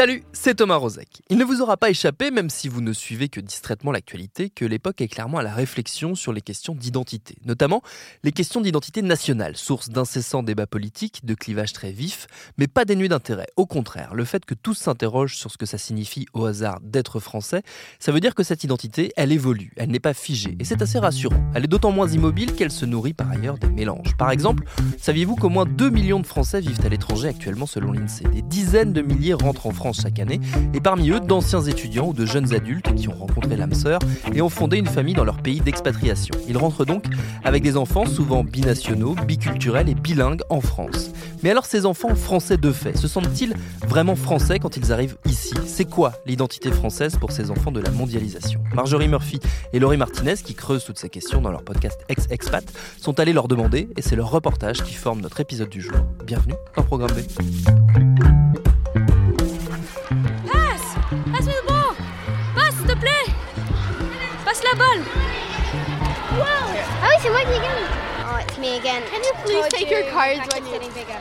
Salut, c'est Thomas Rozek. Il ne vous aura pas échappé, même si vous ne suivez que distraitement l'actualité, que l'époque est clairement à la réflexion sur les questions d'identité, notamment les questions d'identité nationale, source d'incessants débats politiques, de clivages très vifs, mais pas dénués d'intérêt. Au contraire, le fait que tous s'interrogent sur ce que ça signifie au hasard d'être français, ça veut dire que cette identité, elle évolue, elle n'est pas figée, et c'est assez rassurant. Elle est d'autant moins immobile qu'elle se nourrit par ailleurs des mélanges. Par exemple, saviez-vous qu'au moins 2 millions de Français vivent à l'étranger actuellement selon l'INSEE? Des dizaines de milliers rentrent en France chaque année, et parmi eux, d'anciens étudiants ou de jeunes adultes qui ont rencontré l'âme sœur et ont fondé une famille dans leur pays d'expatriation. Ils rentrent donc avec des enfants souvent binationaux, biculturels et bilingues en France. Mais alors ces enfants français de fait, se sentent-ils vraiment français quand ils arrivent ici? C'est quoi l'identité française pour ces enfants de la mondialisation? Marjorie Murphy et Laurie Martinez, qui creusent toutes ces questions dans leur podcast Ex-Expat, sont allés leur demander et c'est leur reportage qui forme notre épisode du jour. Bienvenue dans Programme B. la balle Ah oui, c'est moi qui gagne. Oh, it's me again. Can you please Told take you, your cards when you- getting bigger.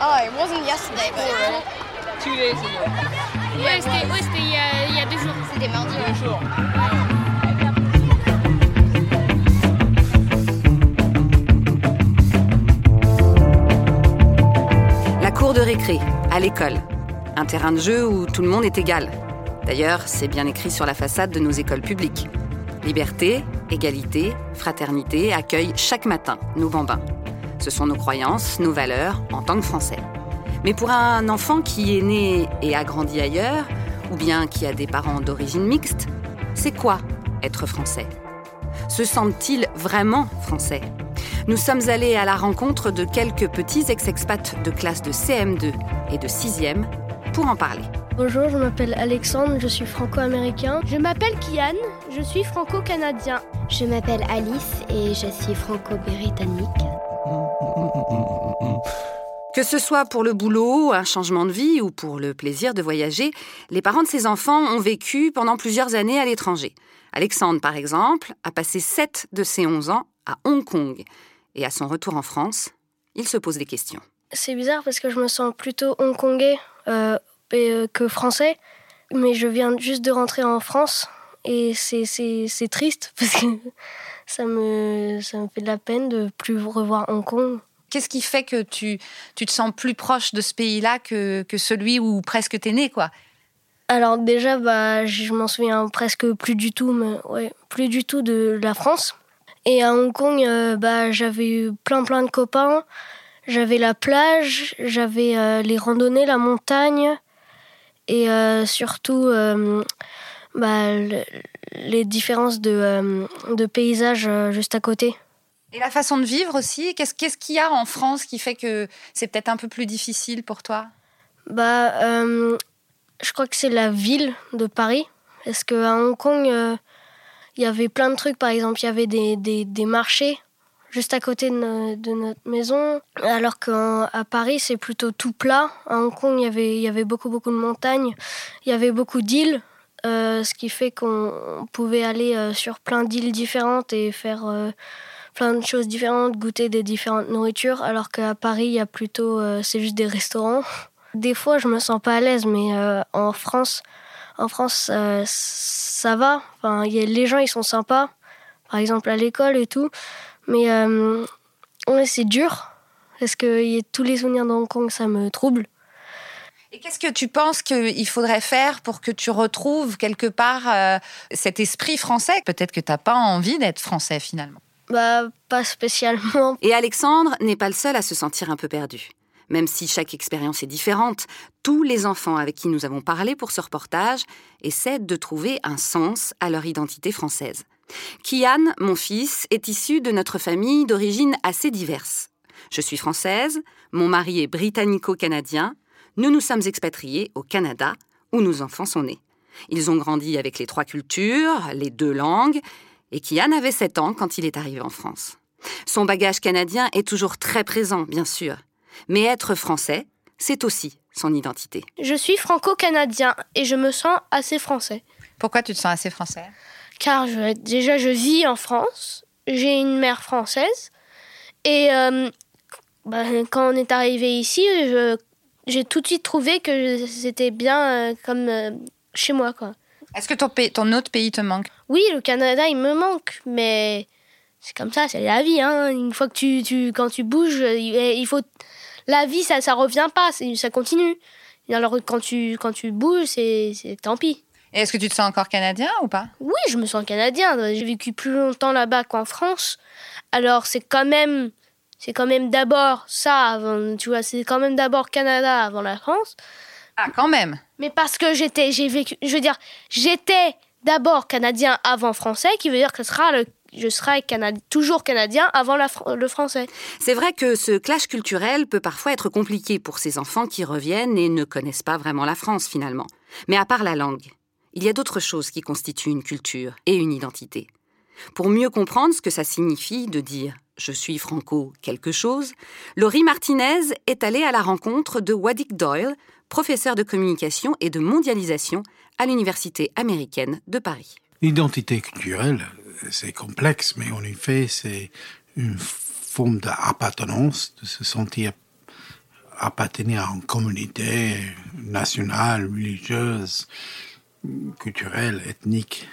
Oh, it wasn't yesterday, but Two days ago. Ouais, c'était ouais, il, y a- il y a deux jours. C'était mardi. Deux jours. La cour de récré, à l'école. Un terrain de jeu où tout le monde est égal. D'ailleurs, c'est bien écrit sur la façade de nos écoles publiques. Liberté, égalité, fraternité accueillent chaque matin nos bambins. Ce sont nos croyances, nos valeurs en tant que Français. Mais pour un enfant qui est né et a grandi ailleurs, ou bien qui a des parents d'origine mixte, c'est quoi être français? Se sentent-ils vraiment français? Nous sommes allés à la rencontre de quelques petits ex-expats de classe de CM2 et de 6e pour en parler. Bonjour, je m'appelle Alexandre, je suis franco-américain. Je m'appelle Kian, je suis franco-canadien. Je m'appelle Alice et je suis franco-britannique. Que ce soit pour le boulot, un changement de vie ou pour le plaisir de voyager, les parents de ces enfants ont vécu pendant plusieurs années à l'étranger. Alexandre, par exemple, a passé 7 de ses 11 ans à Hong Kong. Et à son retour en France, il se pose des questions. C'est bizarre parce que je me sens plutôt hongkongais euh, et, euh, que français, mais je viens juste de rentrer en France et c'est- triste parce que ça me, ça me fait de la peine de plus revoir Hong Kong. Qu'est-ce qui fait que tu, tu te sens plus proche de ce pays-là que, que celui où presque t'es né, quoi? Alors déjà, bah, je m'en souviens presque plus du tout, mais ouais, plus du tout de la France. Et à Hong Kong, euh, bah, j'avais eu plein plein de copains. J'avais la plage, j'avais euh, les randonnées, la montagne, et euh, surtout bah, le- les différences de, euh, de paysages euh, juste à côté. Et la façon de vivre aussi Qu'est-ce qu'il y a en France qui fait que c'est peut-être un peu plus difficile pour toi? Bah, euh, je crois que c'est la ville de Paris. Parce qu'à Hong Kong, euh, il y avait plein de trucs. Par exemple, il y avait des, des, des marchés juste à côté de, no- de notre maison. Alors qu'à Paris, c'est plutôt tout plat. À Hong Kong, il y avait, il y avait beaucoup, beaucoup de montagnes. Il y avait beaucoup d'îles. Euh, ce qui fait qu'on pouvait aller euh, sur plein d'îles différentes et faire euh, plein de choses différentes, goûter des différentes nourritures, alors qu'à Paris, il y a plutôt, c'est juste des restaurants. Des fois, je me sens pas à l'aise, mais en France, en France, ça va. Enfin, y a, les gens, ils sont sympas, par exemple à l'école et tout, mais ouais, c'est dur parce que y a tous les souvenirs de Hong Kong, ça me trouble. Et qu'est-ce que tu penses qu'il faudrait faire pour que tu retrouves quelque part euh, cet esprit français? Peut-être que tu n'as pas envie d'être français finalement. Bah, pas spécialement. Et Alexandre n'est pas le seul à se sentir un peu perdu. Même si chaque expérience est différente, tous les enfants avec qui nous avons parlé pour ce reportage essaient de trouver un sens à leur identité française. Kian, mon fils, est issu de notre famille d'origine assez diverse. Je suis française, mon mari est britannico-canadien, nous nous sommes expatriés au Canada, où nos enfants sont nés. Ils ont grandi avec les trois cultures, les deux langues, et Kian avait 7 ans quand il est arrivé en France. Son bagage canadien est toujours très présent, bien sûr, mais être français, c'est aussi son identité. Je suis franco-canadien et je me sens assez français. Pourquoi tu te sens assez français? Car déjà, je vis en France, j'ai une mère française, et euh, bah, quand on est arrivé ici, je j'ai tout de suite trouvé que c'était bien euh, comme euh, chez moi. quoi. Est-ce que ton, ton autre pays te manque? Oui, le Canada, il me manque, mais c'est comme ça, c'est la vie. Hein. Une fois que tu, tu, quand tu bouges, il faut la vie, ça ça revient pas, ça continue. Et alors quand tu quand tu bouges, c'est tant pis. Et est-ce que tu te sens encore canadien ou pas? Oui, je me sens canadien. J'ai vécu plus longtemps là-bas qu'en France. Alors c'est quand même c'est quand même d'abord ça avant, tu vois, c'est quand même d'abord Canada avant la France. Ah, quand même. Mais parce que j'étais, j'ai vécu, je veux dire, j'étais d'abord canadien avant français, qui veut dire que ce sera le, je serai toujours canadien avant le français. C'est vrai que ce clash culturel peut parfois être compliqué pour ces enfants qui reviennent et ne connaissent pas vraiment la France finalement. Mais à part la langue, il y a d'autres choses qui constituent une culture et une identité. Pour mieux comprendre ce que ça signifie de dire je suis franco quelque chose, Laurie Martinez est allée à la rencontre de Wadik Doyle, professeur de communication et de mondialisation à l'Université américaine de Paris. L'identité culturelle, c'est complexe, mais en effet, c'est une forme d'appartenance, de se sentir appartenir à une communauté nationale, religieuse, culturelle, ethnique.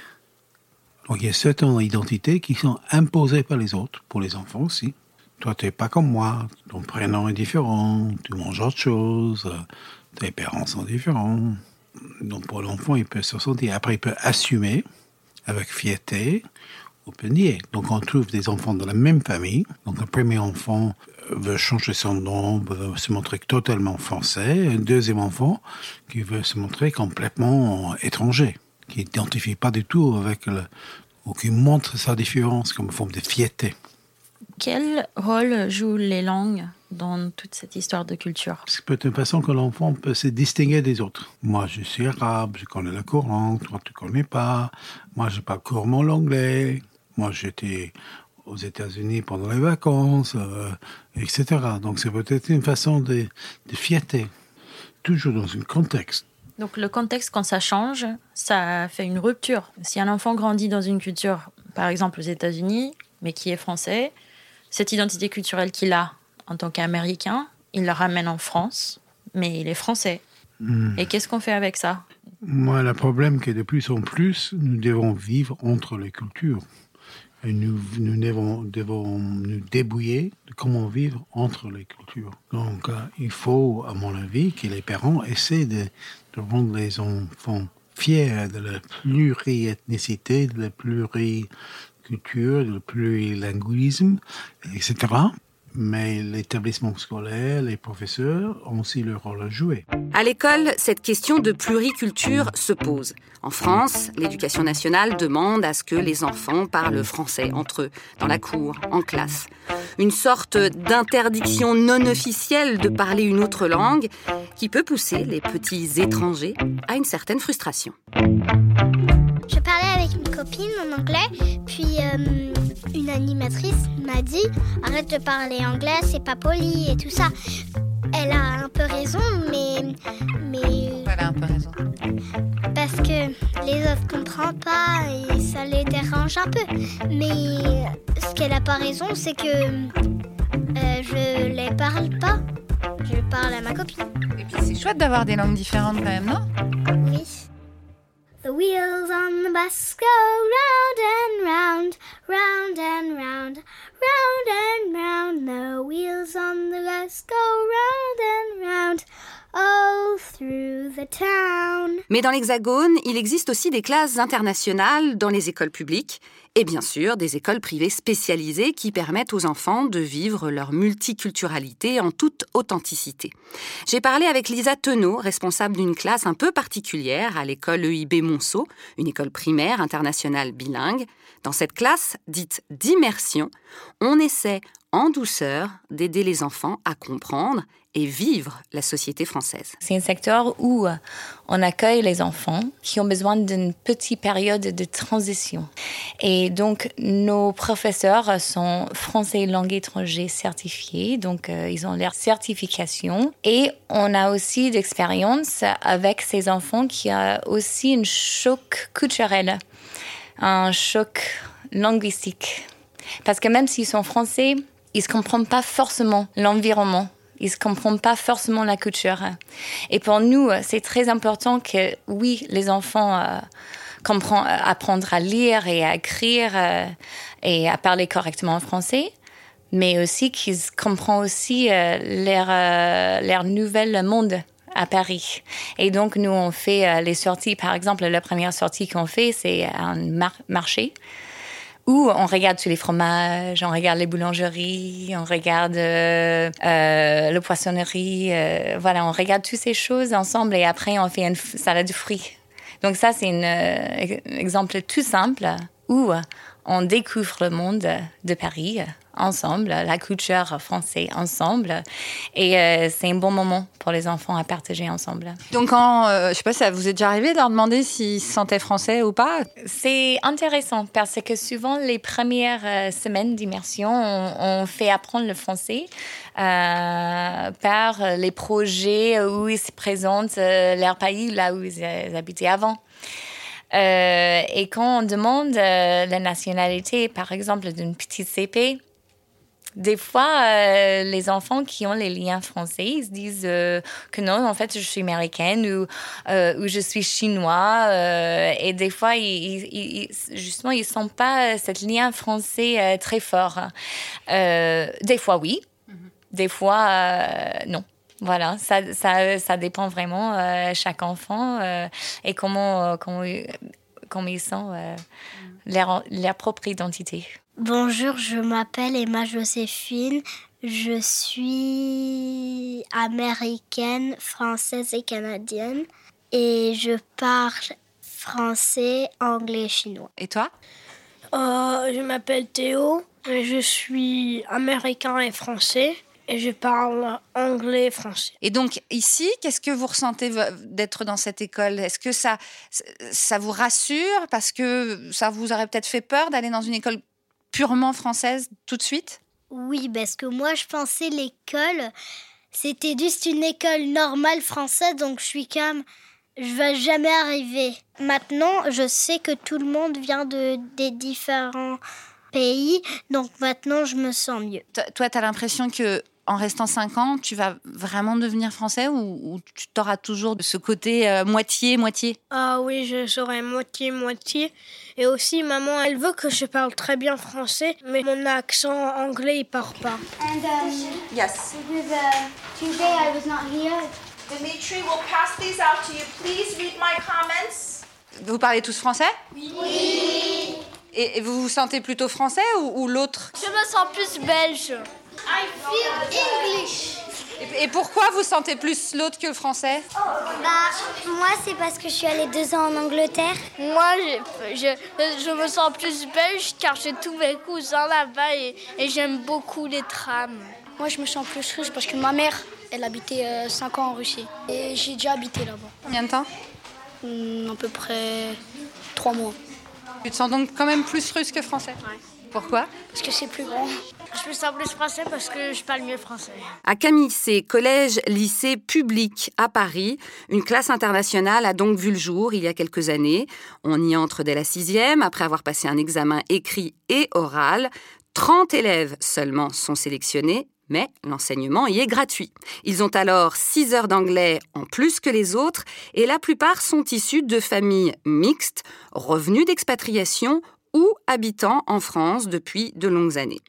Donc il y a certaines identités qui sont imposées par les autres, pour les enfants aussi. Toi, tu n'es pas comme moi, ton prénom est différent, tu manges autre chose, tes parents sont différents. Donc pour l'enfant, il peut se sentir. Après, il peut assumer avec fierté ou peut nier. Donc on trouve des enfants de la même famille. Donc un premier enfant veut changer son nom, veut se montrer totalement français. Un deuxième enfant qui veut se montrer complètement étranger qui n'identifie pas du tout avec le, ou qui montre sa différence comme forme de fierté. Quel rôle jouent les langues dans toute cette histoire de culture? C'est peut-être une façon que l'enfant peut se distinguer des autres. Moi, je suis arabe, je connais le Coran, toi, tu ne connais pas. Moi, je parle couramment l'anglais. Moi, j'étais aux États-Unis pendant les vacances, euh, etc. Donc, c'est peut-être une façon de, de fierté, toujours dans un contexte. Donc le contexte, quand ça change, ça fait une rupture. Si un enfant grandit dans une culture, par exemple aux États-Unis, mais qui est français, cette identité culturelle qu'il a en tant qu'Américain, il la ramène en France, mais il est français. Hmm. Et qu'est-ce qu'on fait avec ça? Moi, le problème, c'est que de plus en plus, nous devons vivre entre les cultures. Nous, nous devons, devons, nous débrouiller de comment vivre entre les cultures. Donc, euh, il faut, à mon avis, que les parents essaient de, de rendre les enfants fiers de la pluriethnicité, de la pluriculture, de la plurilinguisme, etc mais l'établissement scolaire, les professeurs ont aussi leur rôle à jouer. À l'école, cette question de pluriculture se pose. En France, l'éducation nationale demande à ce que les enfants parlent français entre eux, dans la cour, en classe. Une sorte d'interdiction non officielle de parler une autre langue qui peut pousser les petits étrangers à une certaine frustration. Je parlais avec une copine en anglais, puis euh, une animatrice m'a dit arrête de parler anglais, c'est pas poli et tout ça. Elle a un peu raison, mais. mais... Elle a un peu raison. Parce que les autres comprennent pas et ça les dérange un peu. Mais ce qu'elle a pas raison, c'est que euh, je les parle pas. Je parle à ma copine. Et puis c'est chouette d'avoir des langues différentes quand même, non? Oui. The wheels on the bus go round and round, round and round, round and round. The wheels on the bus go round and round, all through the town. Mais dans l'Hexagone, il existe aussi des classes internationales dans les écoles publiques et bien sûr des écoles privées spécialisées qui permettent aux enfants de vivre leur multiculturalité en toute authenticité. J'ai parlé avec Lisa Tenot, responsable d'une classe un peu particulière à l'école EIB Monceau, une école primaire internationale bilingue. Dans cette classe, dite d'immersion, on essaie en douceur d'aider les enfants à comprendre et vivre la société française. C'est un secteur où euh, on accueille les enfants qui ont besoin d'une petite période de transition. Et donc, nos professeurs sont français langue étrangère certifiés, donc euh, ils ont leur certification. Et on a aussi d'expérience avec ces enfants qui ont aussi un choc culturel, un choc linguistique. Parce que même s'ils sont français, ils ne comprennent pas forcément l'environnement ils ne comprennent pas forcément la culture. Et pour nous, c'est très important que, oui, les enfants euh, comprennent, euh, apprendre à lire et à écrire euh, et à parler correctement en français, mais aussi qu'ils comprennent aussi leur, leur nouvel monde à Paris. Et donc, nous, on fait les sorties. Par exemple, la première sortie qu'on fait, c'est un marché où on regarde tous les fromages, on regarde les boulangeries, on regarde euh, euh, le poissonnerie, euh, voilà, on regarde toutes ces choses ensemble et après on fait une salade de fruits. Donc ça, c'est un exemple tout simple. Où on découvre le monde de Paris ensemble, la culture française ensemble. Et euh, c'est un bon moment pour les enfants à partager ensemble. Donc, quand, euh, je sais pas, ça vous est déjà arrivé de leur demander s'ils se sentaient français ou pas? C'est intéressant parce que souvent, les premières euh, semaines d'immersion, on, fait apprendre le français par les projets où ils se présentent leur pays, là où ils habitaient avant. Euh, et quand on demande euh, la nationalité, par exemple, d'une petite CP, des fois, euh, les enfants qui ont les liens français, ils se disent que non, en fait, je suis américaine ou, ou je suis chinois. et des fois, ils, justement, ils ne sont pas cet lien français très fort. des fois, oui. Mm-hmm. Des fois, non. Voilà, ça, ça, ça dépend vraiment euh, chaque enfant euh, et comment, euh, comment, comment, ils sont, leur, leur, propre identité. Bonjour, je m'appelle Emma Joséphine. Je suis américaine, française et canadienne. Et je parle français, anglais et chinois. Et toi? Je m'appelle Théo. Et je suis américain et français et je parle anglais, français. Et donc ici, qu'est-ce que vous ressentez d'être dans cette école? Est-ce que ça, ça vous rassure? Parce que ça vous aurait peut-être fait peur d'aller dans une école purement française tout de suite? Oui, parce que moi je pensais l'école, c'était juste une école normale française, donc je suis comme, je vais jamais arriver. Maintenant, je sais que tout le monde vient de des différents pays, donc maintenant je me sens mieux. Toi, tu as l'impression que en restant 5 ans, tu vas vraiment devenir français ou, tu auras toujours ce côté euh, moitié-moitié Ah oui, je serai moitié-moitié. Et aussi, maman, elle veut que je parle très bien français, mais mon accent anglais, il part pas. And, um, yes. Because, uh, Tuesday I was not here. Dimitri will pass these out to you. Please read my comments. Vous parlez tous français? Oui. oui. Et, vous vous sentez plutôt français ou, ou l'autre? Je me sens plus belge. I feel English. Et pourquoi vous sentez plus l'autre que le français Bah, moi, c'est parce que je suis allée deux ans en Angleterre. Moi, je, je, je me sens plus belge car j'ai tous mes cousins là-bas et, et j'aime beaucoup les trams. Moi, je me sens plus russe parce que ma mère, elle habitait 5 euh, ans en Russie. Et j'ai déjà habité là-bas. Combien de temps hmm, À peu près 3 mois. Tu te sens donc quand même plus russe que français Pourquoi? Parce que c'est plus grand. Je me sens plus français parce que je parle mieux français. À Camille C, collège, lycée public à Paris, une classe internationale a donc vu le jour il y a quelques années. On y entre dès la sixième, après avoir passé un examen écrit et oral. 30 élèves seulement sont sélectionnés, mais l'enseignement y est gratuit. Ils ont alors 6 heures d'anglais en plus que les autres, et la plupart sont issus de familles mixtes, revenus d'expatriation ou habitant en France depuis de longues années.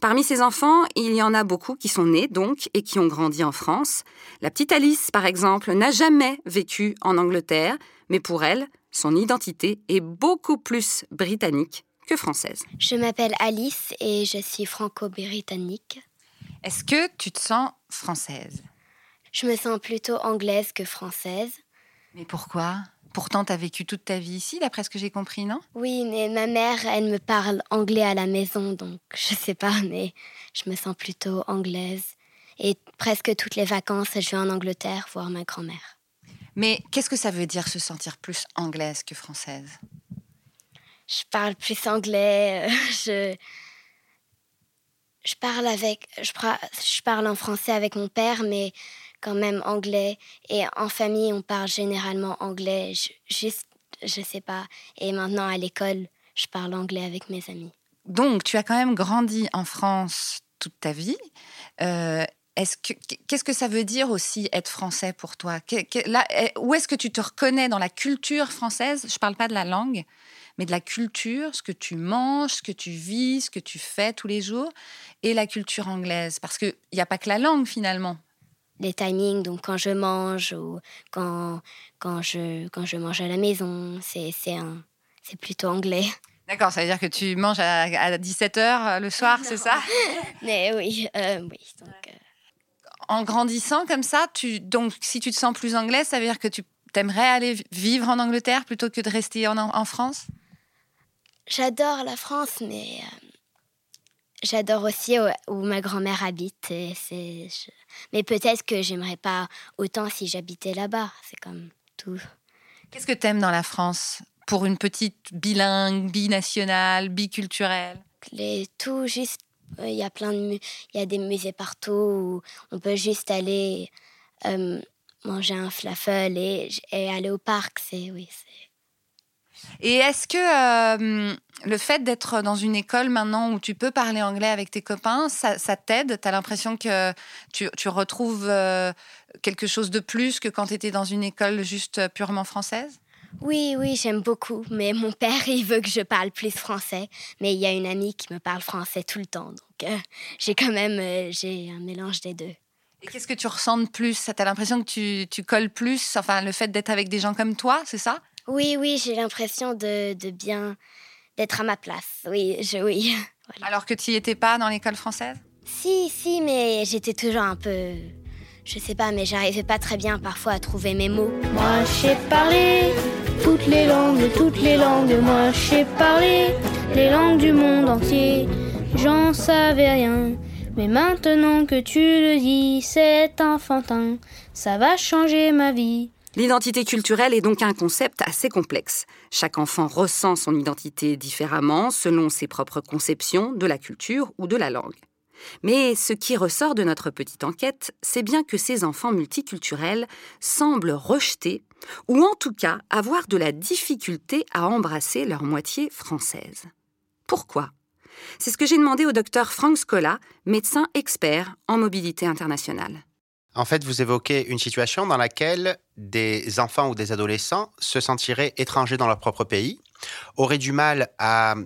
Parmi ces enfants, il y en a beaucoup qui sont nés donc et qui ont grandi en France. La petite Alice, par exemple, n'a jamais vécu en Angleterre, mais pour elle, son identité est beaucoup plus britannique que française. Je m'appelle Alice et je suis franco-britannique. Est-ce que tu te sens française? Je me sens plutôt anglaise que française. Mais pourquoi? Pourtant, tu as vécu toute ta vie ici, d'après ce que j'ai compris, non? Oui, mais ma mère, elle me parle anglais à la maison, donc je sais pas, mais je me sens plutôt anglaise. Et presque toutes les vacances, je vais en Angleterre voir ma grand-mère. Mais qu'est-ce que ça veut dire se sentir plus anglaise que française? Je parle plus anglais, je je parle avec je, je parle en français avec mon père, mais quand même anglais. Et en famille, on parle généralement anglais, juste, je sais pas. Et maintenant, à l'école, je parle anglais avec mes amis. Donc, tu as quand même grandi en France toute ta vie. Euh, est-ce que, qu'est-ce que ça veut dire aussi être français pour toi? Là, eh, Où est-ce que tu te reconnais? Dans la culture française? Je parle pas de la langue, mais de la culture, ce que tu manges, ce que tu vis, ce que tu fais tous les jours, et la culture anglaise. Parce qu'il n'y a pas que la langue finalement les timings, donc quand je mange ou quand, quand, je, quand je mange à la maison, c'est plutôt anglais. D'accord, ça veut dire que tu manges à, 17h euh, le soir, c'est ça? Mais oui, euh, oui. Donc, euh. En grandissant comme ça, tu, donc si tu te sens plus anglais, ça veut dire que tu aimerais aller vivre en Angleterre plutôt que de rester en, en France? J'adore la France, mais J'adore aussi où, ma grand-mère habite. Et Mais peut-être que j'aimerais pas autant si j'habitais là-bas. C'est comme tout. Qu'est-ce que tu aimes dans la France pour une petite bilingue, binationale, biculturelle? Les tout juste. Il y a plein de il y a des musées partout où on peut juste aller euh, manger un flafel et, et, aller au parc. C'est oui, et est-ce que euh, le fait d'être dans une école maintenant où tu peux parler anglais avec tes copains, ça, t'aide? Tu as l'impression que tu, retrouves euh, quelque chose de plus que quand tu étais dans une école juste purement française? Oui, oui, j'aime beaucoup. Mais mon père, il veut que je parle plus français. Mais il y a une amie qui me parle français tout le temps. Donc, euh, j'ai quand même j'ai un mélange des deux. Et qu'est-ce que tu ressens de plus? Tu as l'impression que tu, tu colles plus Enfin, le fait d'être avec des gens comme toi, c'est ça? Oui, oui, j'ai l'impression de, de, bien d'être à ma place. Oui, je, oui. Alors que tu n'y étais pas dans l'école française? Si, si, mais j'étais toujours un peu. Je sais pas, mais j'arrivais pas très bien parfois à trouver mes mots. Moi, je sais parler toutes les langues, toutes les langues. Moi, je sais parler les langues du monde entier. J'en savais rien. Mais maintenant que tu le dis, c'est enfantin. Ça va changer ma vie. L'identité culturelle est donc un concept assez complexe. Chaque enfant ressent son identité différemment selon ses propres conceptions de la culture ou de la langue. Mais ce qui ressort de notre petite enquête, c'est bien que ces enfants multiculturels semblent rejeter, ou en tout cas avoir de la difficulté à embrasser leur moitié française. Pourquoi? C'est ce que j'ai demandé au docteur Frank Scola, médecin expert en mobilité internationale. En fait, vous évoquez une situation dans laquelle des enfants ou des adolescents se sentiraient étrangers dans leur propre pays, auraient du mal à euh,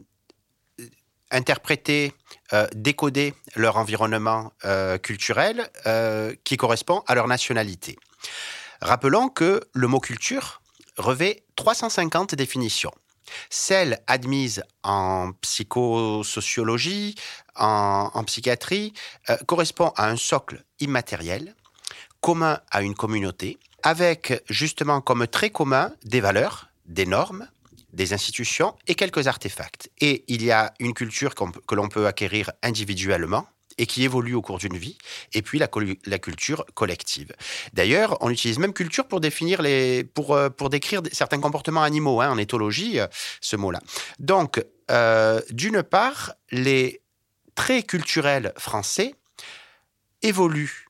interpréter, euh, décoder leur environnement euh, culturel qui correspond à leur nationalité. Rappelons que le mot culture revêt 350 définitions. Celles admises en psychosociologie, en, en psychiatrie, correspond à un socle immatériel commun à une communauté, avec justement comme trait commun des valeurs, des normes, des institutions et quelques artefacts. Et il y a une culture que l'on peut acquérir individuellement et qui évolue au cours d'une vie, et puis la, culture collective. D'ailleurs, on utilise même culture pour définir les, pour, euh, pour décrire certains comportements animaux, hein, en éthologie, euh, ce mot-là. Donc, euh, d'une part, les traits culturels français évoluent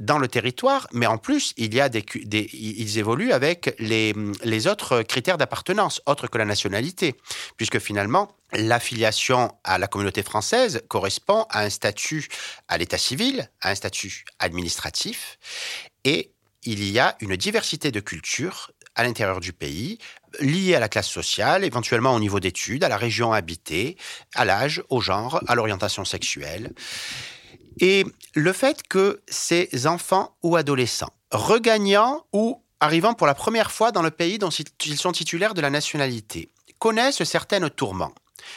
dans le territoire, mais en plus, il y a des, ils évoluent avec les, les autres critères d'appartenance, autres que la nationalité, puisque finalement, l'affiliation à la communauté française correspond à un statut à l'état civil, à un statut administratif, et il y a une diversité de cultures à l'intérieur du pays, liées à la classe sociale, éventuellement au niveau d'études, à la région habitée, à l'âge, au genre, à l'orientation sexuelle. Et le fait que ces enfants ou adolescents, regagnant ou arrivant pour la première fois dans le pays dont ils sont titulaires de la nationalité, connaissent certaines tourments,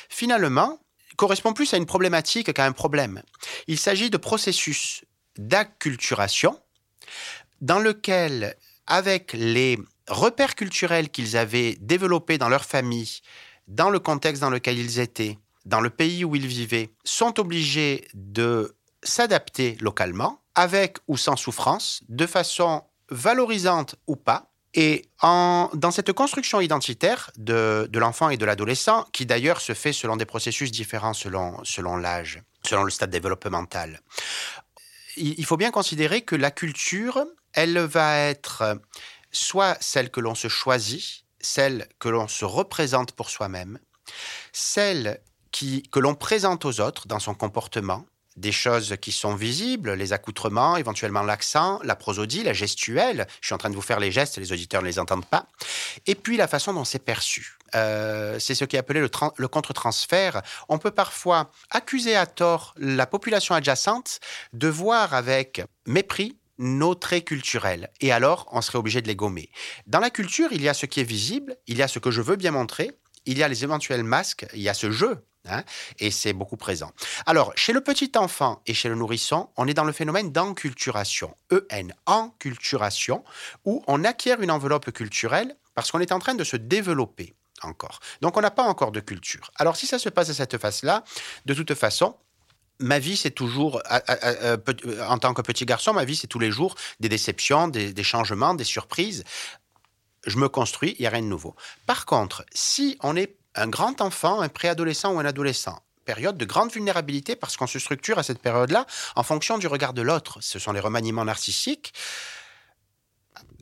finalement, correspond plus à une problématique qu'à un problème. Il s'agit de processus d'acculturation dans lequel, avec les repères culturels qu'ils avaient développés dans leur famille, dans le contexte dans lequel ils étaient, dans le pays où ils vivaient, sont obligés de s'adapter localement, avec ou sans souffrance, de façon valorisante ou pas. Et en, dans cette construction identitaire de, de l'enfant et de l'adolescent, qui d'ailleurs se fait selon des processus différents selon, selon l'âge, selon le stade développemental, il, faut bien considérer que la culture, elle va être soit celle que l'on se choisit, celle que l'on se représente pour soi-même, celle qui, que l'on présente aux autres dans son comportement, des choses qui sont visibles, les accoutrements, éventuellement l'accent, la prosodie, la gestuelle. Je suis en train de vous faire les gestes, les auditeurs ne les entendent pas. Et puis la façon dont c'est perçu. Euh, c'est ce qui est appelé le, le contre-transfert. On peut parfois accuser à tort la population adjacente de voir avec mépris nos traits culturels. Et alors, on serait obligé de les gommer. Dans la culture, il y a ce qui est visible, il y a ce que je veux bien montrer, il y a les éventuels masques, il y a ce jeu Hein, et c'est beaucoup présent. Alors, chez le petit enfant et chez le nourrisson, on est dans le phénomène d'enculturation, EN, enculturation, où on acquiert une enveloppe culturelle parce qu'on est en train de se développer encore. Donc, on n'a pas encore de culture. Alors, si ça se passe à cette phase-là, de toute façon, ma vie, c'est toujours, en tant que petit garçon, ma vie, c'est tous les jours des déceptions, des, des changements, des surprises. Je me construis, il n'y a rien de nouveau. Par contre, si on est un grand enfant, un préadolescent ou un adolescent, période de grande vulnérabilité parce qu'on se structure à cette période-là en fonction du regard de l'autre. Ce sont les remaniements narcissiques.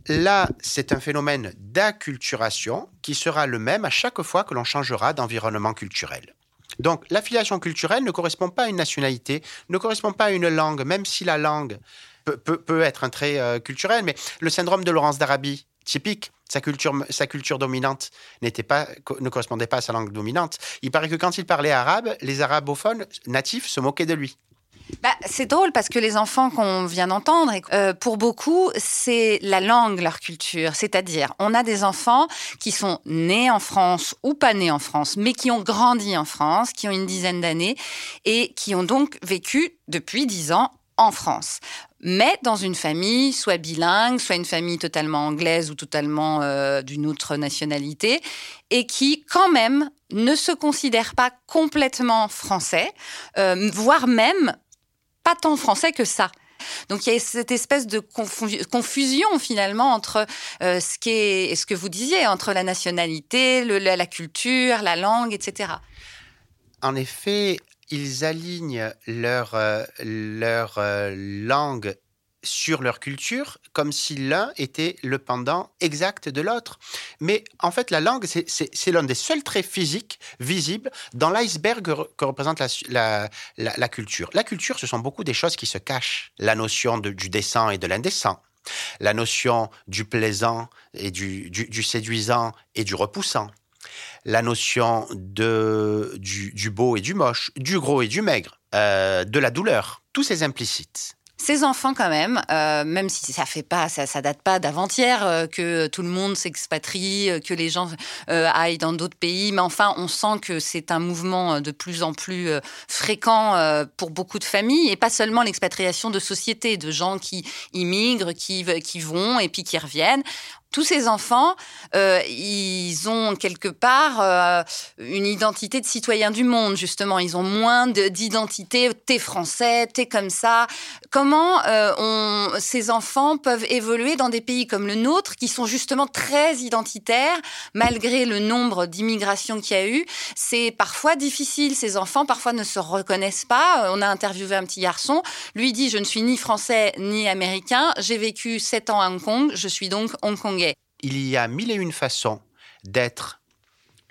Là, c'est un phénomène d'acculturation qui sera le même à chaque fois que l'on changera d'environnement culturel. Donc, l'affiliation culturelle ne correspond pas à une nationalité, ne correspond pas à une langue, même si la langue peut, être un trait euh, culturel, mais le syndrome de Laurence d'Arabie, typique, sa culture, sa culture dominante n'était pas, ne correspondait pas à sa langue dominante. Il paraît que quand il parlait arabe, les arabophones natifs se moquaient de lui. Bah, c'est drôle parce que les enfants qu'on vient d'entendre, euh, pour beaucoup, c'est la langue, leur culture. C'est-à-dire, on a des enfants qui sont nés en France ou pas nés en France, mais qui ont grandi en France, qui ont une dizaine d'années et qui ont donc vécu depuis dix ans en France mais dans une famille soit bilingue, soit une famille totalement anglaise ou totalement euh, d'une autre nationalité, et qui quand même ne se considère pas complètement français, euh, voire même pas tant français que ça. Donc il y a cette espèce de confusion finalement entre euh, ce, que vous disiez, entre la nationalité, la culture, la langue, etc. En effet, ils alignent leur, euh, leur euh, langue sur leur culture comme si l'un était le pendant exact de l'autre. Mais en fait, la langue, c'est l'un des seuls traits physiques visibles dans l'iceberg que, représente la, la, culture. La culture, ce sont beaucoup des choses qui se cachent. La notion de, du décent et de l'indécent. La notion du plaisant et du, du séduisant et du repoussant la notion de, du, beau et du moche, du gros et du maigre, euh, de la douleur, tous ces implicites. Ces enfants, quand même, euh, même si ça fait pas, ça, ça date pas d'avant-hier euh, que tout le monde s'expatrie, que les gens aillent dans d'autres pays, mais enfin, on sent que c'est un mouvement de plus en plus fréquent pour beaucoup de familles, et pas seulement l'expatriation de sociétés, de gens qui immigrent, qui, qui vont et puis qui reviennent tous ces enfants, euh, ils ont quelque part euh, une identité de citoyen du monde, justement. Ils ont moins d'identité, t'es français, t'es comme ça. Comment euh, ces enfants peuvent évoluer dans des pays comme le nôtre, qui sont justement très identitaires, malgré le nombre d'immigrations qu'il y a eu? C'est parfois difficile. Ces enfants, parfois, ne se reconnaissent pas. On a interviewé un petit garçon. Lui dit, je ne suis ni français ni américain. J'ai vécu sept ans à Hong Kong. Je suis donc hongkongais. Il y a mille et une façons d'être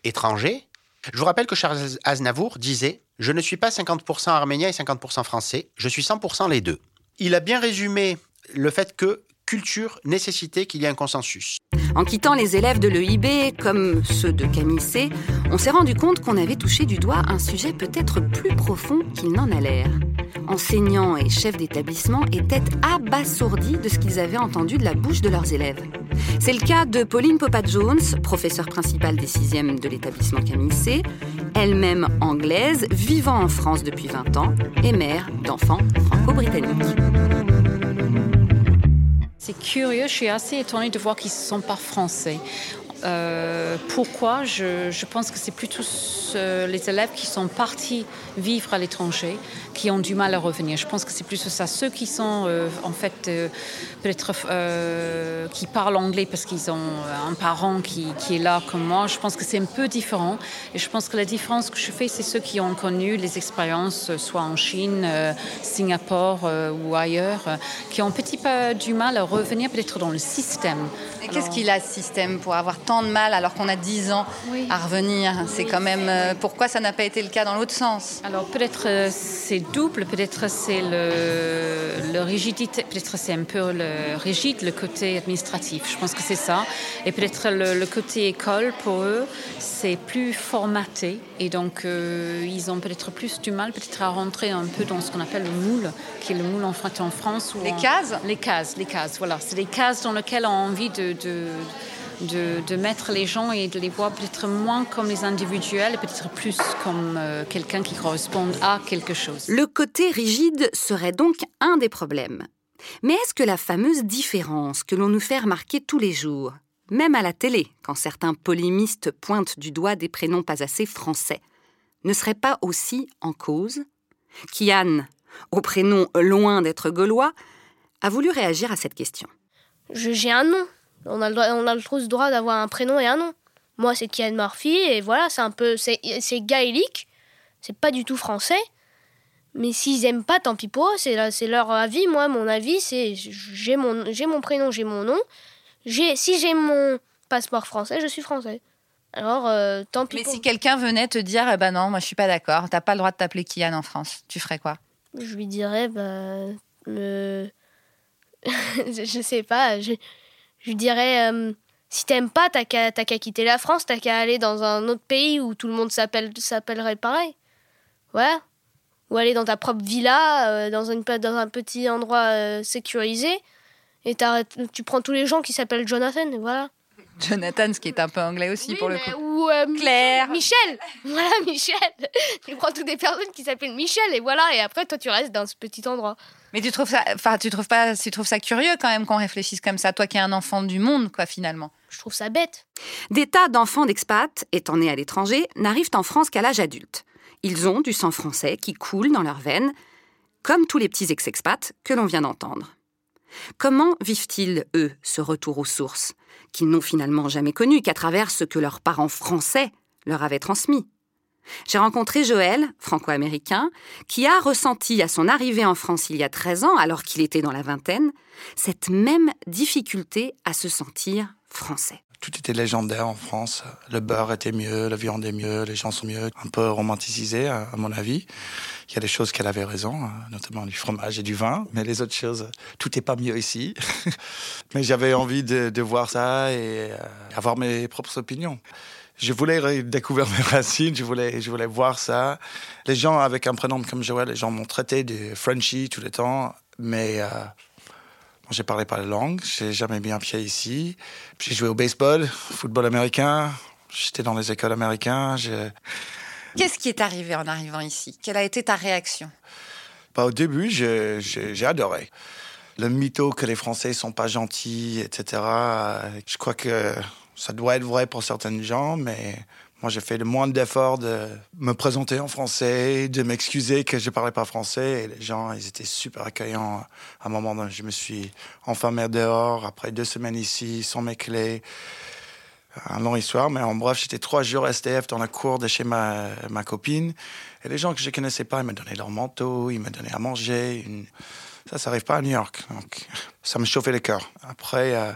étranger. Je vous rappelle que Charles Aznavour disait Je ne suis pas 50% arménien et 50% français, je suis 100% les deux. Il a bien résumé le fait que culture nécessitait qu'il y ait un consensus. En quittant les élèves de l'EIB, comme ceux de Camille on s'est rendu compte qu'on avait touché du doigt un sujet peut-être plus profond qu'il n'en a l'air. Enseignants et chefs d'établissement étaient abasourdis de ce qu'ils avaient entendu de la bouche de leurs élèves. C'est le cas de Pauline Popa-Jones, professeure principale des 6e de l'établissement Camille C, elle-même anglaise, vivant en France depuis 20 ans et mère d'enfants franco-britanniques. C'est curieux, je suis assez étonnée de voir qu'ils ne sont pas français. Euh, pourquoi? Je, je, pense que c'est plutôt les élèves qui sont partis vivre à l'étranger qui ont du mal à revenir. Je pense que c'est plus ça. Ceux qui sont euh, en fait euh, peut-être euh, qui parlent anglais parce qu'ils ont un parent qui, qui, est là comme moi, je pense que c'est un peu différent. Et je pense que la différence que je fais, c'est ceux qui ont connu les expériences, soit en Chine, Singapour ou ailleurs, qui ont un petit peu du mal à revenir peut-être dans le système. Et qu'est-ce qu'il a ce système pour avoir tant de mal alors qu'on a 10 ans oui. à revenir? C'est quand même pourquoi ça n'a pas été le cas dans l'autre sens? Alors peut-être c'est double, peut-être c'est le, le, rigidité, peut-être c'est un peu le rigide, le côté administratif. Je pense que c'est ça. Et peut-être le, le, côté école pour eux, c'est plus formaté et donc euh, ils ont peut-être plus du mal peut-être à rentrer un peu dans ce qu'on appelle le moule, qui est le moule en, en France. les en, cases Les cases, les cases. Voilà, c'est les cases dans lesquelles on a envie de, de de, de, mettre les gens et de les voir peut-être moins comme les individuels, peut-être plus comme euh, quelqu'un qui correspond à quelque chose. Le côté rigide serait donc un des problèmes. Mais est-ce que la fameuse différence que l'on nous fait remarquer tous les jours, même à la télé, quand certains polémistes pointent du doigt des prénoms pas assez français, ne serait pas aussi en cause? Kian, au prénom loin d'être gaulois, a voulu réagir à cette question. J'ai un nom, on a le droit, on a le droit d'avoir un prénom et un nom. Moi, c'est Kian Murphy, et voilà, c'est un peu. C'est gaélique, c'est pas du tout français. Mais s'ils aiment pas, tant pis pour eux, c'est leur avis. Moi, mon avis, c'est j'ai mon, mon prénom, j'ai mon nom. Si j'ai mon passeport français, je suis français. Alors, euh, tant pis Mais pour... si quelqu'un venait te dire, eh ben non, moi je suis pas d'accord, t'as pas le droit de t'appeler Kian en France, tu ferais quoi? Je lui dirais, bah. Me... je sais pas, je, je dirais euh, si t'aimes pas, t'as qu'à qu quitter la France, t'as qu'à aller dans un autre pays où tout le monde s'appellerait pareil. Ouais. Ou aller dans ta propre villa, euh, dans, une, dans un petit endroit euh, sécurisé, et tu prends tous les gens qui s'appellent Jonathan, et voilà. Jonathan, ce qui est un peu anglais aussi oui, pour le coup. Ou euh, Claire. Michel. Voilà, Michel. tu prends toutes des personnes qui s'appellent Michel, et voilà, et après, toi, tu restes dans ce petit endroit. Mais tu trouves ça, enfin, tu trouves pas, tu trouves ça curieux quand même qu'on réfléchisse comme ça, toi qui es un enfant du monde, quoi, finalement? Je trouve ça bête. Des tas d'enfants d'expats, étant nés à l'étranger, n'arrivent en France qu'à l'âge adulte. Ils ont du sang français qui coule dans leurs veines, comme tous les petits ex-expats que l'on vient d'entendre. Comment vivent-ils, eux, ce retour aux sources, qu'ils n'ont finalement jamais connu qu'à travers ce que leurs parents français leur avaient transmis? J'ai rencontré Joël, franco-américain, qui a ressenti à son arrivée en France il y a 13 ans, alors qu'il était dans la vingtaine, cette même difficulté à se sentir français. Tout était légendaire en France. Le beurre était mieux, la viande est mieux, les gens sont mieux, un peu romanticisés à mon avis. Il y a des choses qu'elle avait raison, notamment du fromage et du vin, mais les autres choses, tout n'est pas mieux ici. mais j'avais envie de, de, voir ça et euh, avoir mes propres opinions je voulais découvrir mes racines, je voulais, je voulais voir ça. Les gens avec un prénom comme Joël, les gens m'ont traité de Frenchy tout le temps, mais euh, bon, j'ai parlé pas la langue, j'ai jamais mis un pied ici. J'ai joué au baseball, football américain, j'étais dans les écoles américaines. Qu'est-ce qui est arrivé en arrivant ici? Quelle a été ta réaction? Bah, Au début, j'ai adoré. le mytho que les Français sont pas gentils, etc. Je crois que ça doit être vrai pour certains gens, mais moi, j'ai fait le moins d'efforts de me présenter en français, de m'excuser que je parlais pas français. Et les gens, ils étaient super accueillants. À un moment, donné, je me suis enfermé dehors après deux semaines ici, sans mes clés. Un long histoire, mais en bref, j'étais trois jours STF dans la cour de chez ma, ma copine. Et les gens que je connaissais pas, ils me donnaient leur manteau, ils me donnaient à manger. Ça, ça n'arrive pas à New York. Donc, ça me chauffait le cœur. Après, euh,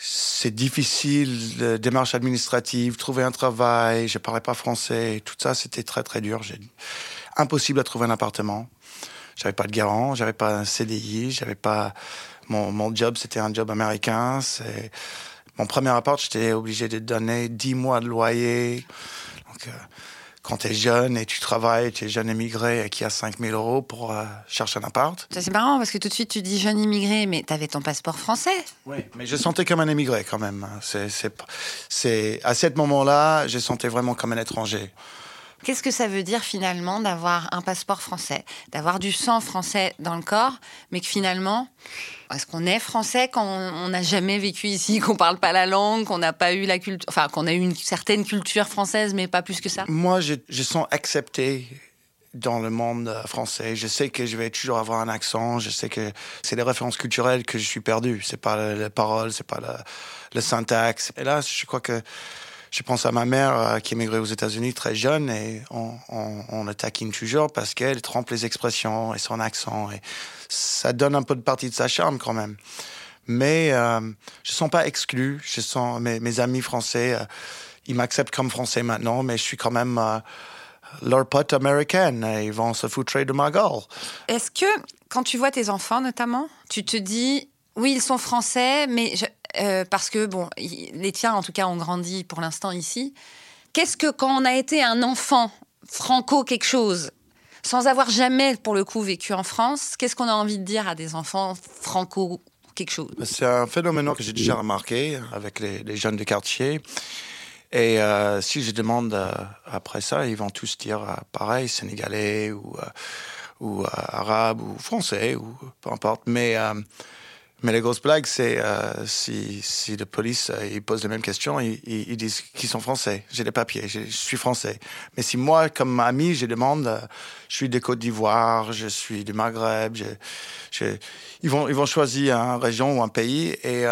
c'est difficile, la démarche administrative, trouver un travail, je parlais pas français, tout ça, c'était très très dur. Impossible à trouver un appartement. J'avais pas de garant, j'avais pas un CDI, j'avais pas mon, mon job, c'était un job américain. C'est mon premier appart, j'étais obligé de donner 10 mois de loyer. Donc, euh, quand tu es jeune et tu travailles, tu es jeune immigré et qui a 5000 euros pour euh, chercher un appart. C'est marrant parce que tout de suite tu dis jeune immigré, mais tu avais ton passeport français. Oui, mais je sentais comme un immigré quand même. C'est, c'est, à ce moment-là, je sentais vraiment comme un étranger. Qu'est-ce que ça veut dire finalement d'avoir un passeport français, d'avoir du sang français dans le corps, mais que finalement, est-ce qu'on est français quand on n'a jamais vécu ici, qu'on parle pas la langue, qu'on n'a pas eu la culture, enfin qu'on a eu une certaine culture française, mais pas plus que ça? Moi, je, je sens accepté dans le monde français. Je sais que je vais toujours avoir un accent. Je sais que c'est les références culturelles que je suis perdu. C'est pas les paroles, c'est pas le, le syntaxe. Et là, je crois que je pense à ma mère euh, qui migrée aux États-Unis très jeune et on, on, on le taquine toujours parce qu'elle trompe les expressions et son accent et ça donne un peu de partie de sa charme quand même. Mais euh, je sens pas exclu. Je sens mes, mes amis français, euh, ils m'acceptent comme français maintenant, mais je suis quand même euh, leur pote américaine. Et ils vont se foutre de ma gueule. Est-ce que quand tu vois tes enfants notamment, tu te dis oui ils sont français, mais je, euh, parce que, bon, les tiens, en tout cas, ont grandi pour l'instant ici. Qu'est-ce que quand on a été un enfant franco quelque chose, sans avoir jamais, pour le coup, vécu en France, qu'est-ce qu'on a envie de dire à des enfants franco quelque chose? C'est un phénomène que j'ai déjà remarqué avec les, jeunes de quartier. Et euh, si je demande euh, après ça, ils vont tous dire pareil, sénégalais ou, ou arabe ou français ou peu importe. Mais mais la grosse blague, c'est euh, si, si la police euh, ils posent les mêmes questions, ils, disent qu'ils sont français. J'ai les papiers, je suis français. Mais si moi, comme ami, je demande, euh, je suis de Côte d'Ivoire, je suis du Maghreb, ils, vont, ils vont choisir une région ou un pays. Et,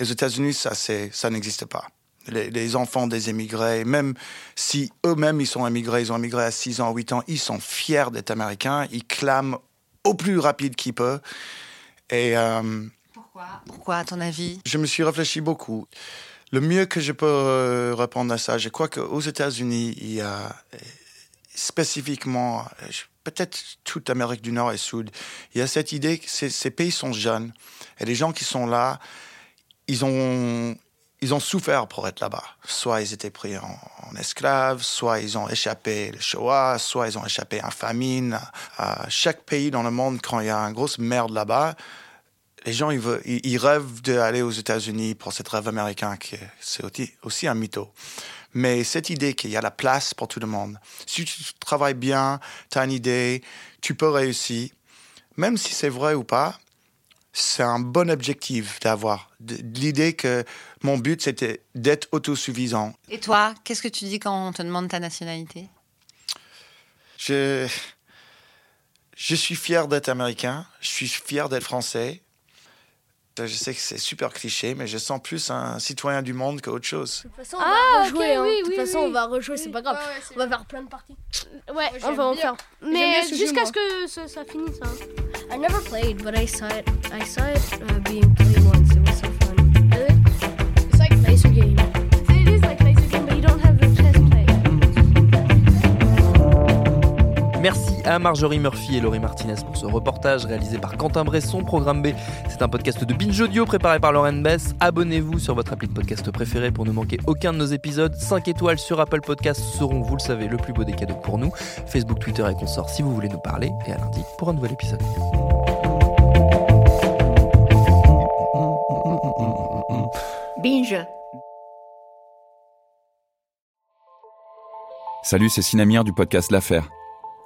aux États-Unis, ça, ça n'existe pas. Les, les, enfants des émigrés, même si eux-mêmes ils sont émigrés, ils ont émigré à 6 ans, 8 ans, ils sont fiers d'être américains, ils clament au plus rapide qu'ils peuvent. Et, euh, Pourquoi? Pourquoi, à ton avis? Je me suis réfléchi beaucoup. Le mieux que je peux euh, répondre à ça, je crois qu'aux États-Unis, il y a spécifiquement, peut-être toute Amérique du Nord et Sud, il y a cette idée que ces, ces pays sont jeunes. Et les gens qui sont là, ils ont, ils ont souffert pour être là-bas. Soit ils étaient pris en, en esclaves, soit ils ont échappé le Shoah, soit ils ont échappé à famine. À chaque pays dans le monde, quand il y a une grosse merde là-bas, les gens, ils, veulent, ils, rêvent d'aller aux États-Unis pour cet rêve américain, qui c'est aussi un mytho. Mais cette idée qu'il y a la place pour tout le monde, si tu travailles bien, tu as une idée, tu peux réussir, même si c'est vrai ou pas, c'est un bon objectif d'avoir. L'idée que mon but, c'était d'être autosuffisant. Et toi, qu'est-ce que tu dis quand on te demande ta nationalité? Je, je suis fier d'être américain, je suis fier d'être français. Je sais que c'est super cliché, mais je sens plus un citoyen du monde qu'autre chose. De toute façon, on ah, va rejouer. Okay, hein. oui, de toute oui, façon, oui. on va rejouer, c'est pas grave. Ouais, ouais, on va faire plein de parties. Ouais, on va en faire. Mais jusqu'à ce que ça, ça finisse. Hein. I never played, but I saw it. I saw it uh, being played once. Merci à Marjorie Murphy et Laurie Martinez pour ce reportage réalisé par Quentin Bresson. Programme B, c'est un podcast de Binge Audio préparé par Lauren Bess. Abonnez-vous sur votre appli de podcast préféré pour ne manquer aucun de nos épisodes. 5 étoiles sur Apple Podcasts seront, vous le savez, le plus beau des cadeaux pour nous. Facebook, Twitter et consorts si vous voulez nous parler. Et à lundi pour un nouvel épisode. Binge. Salut, c'est Sinamir du podcast L'Affaire.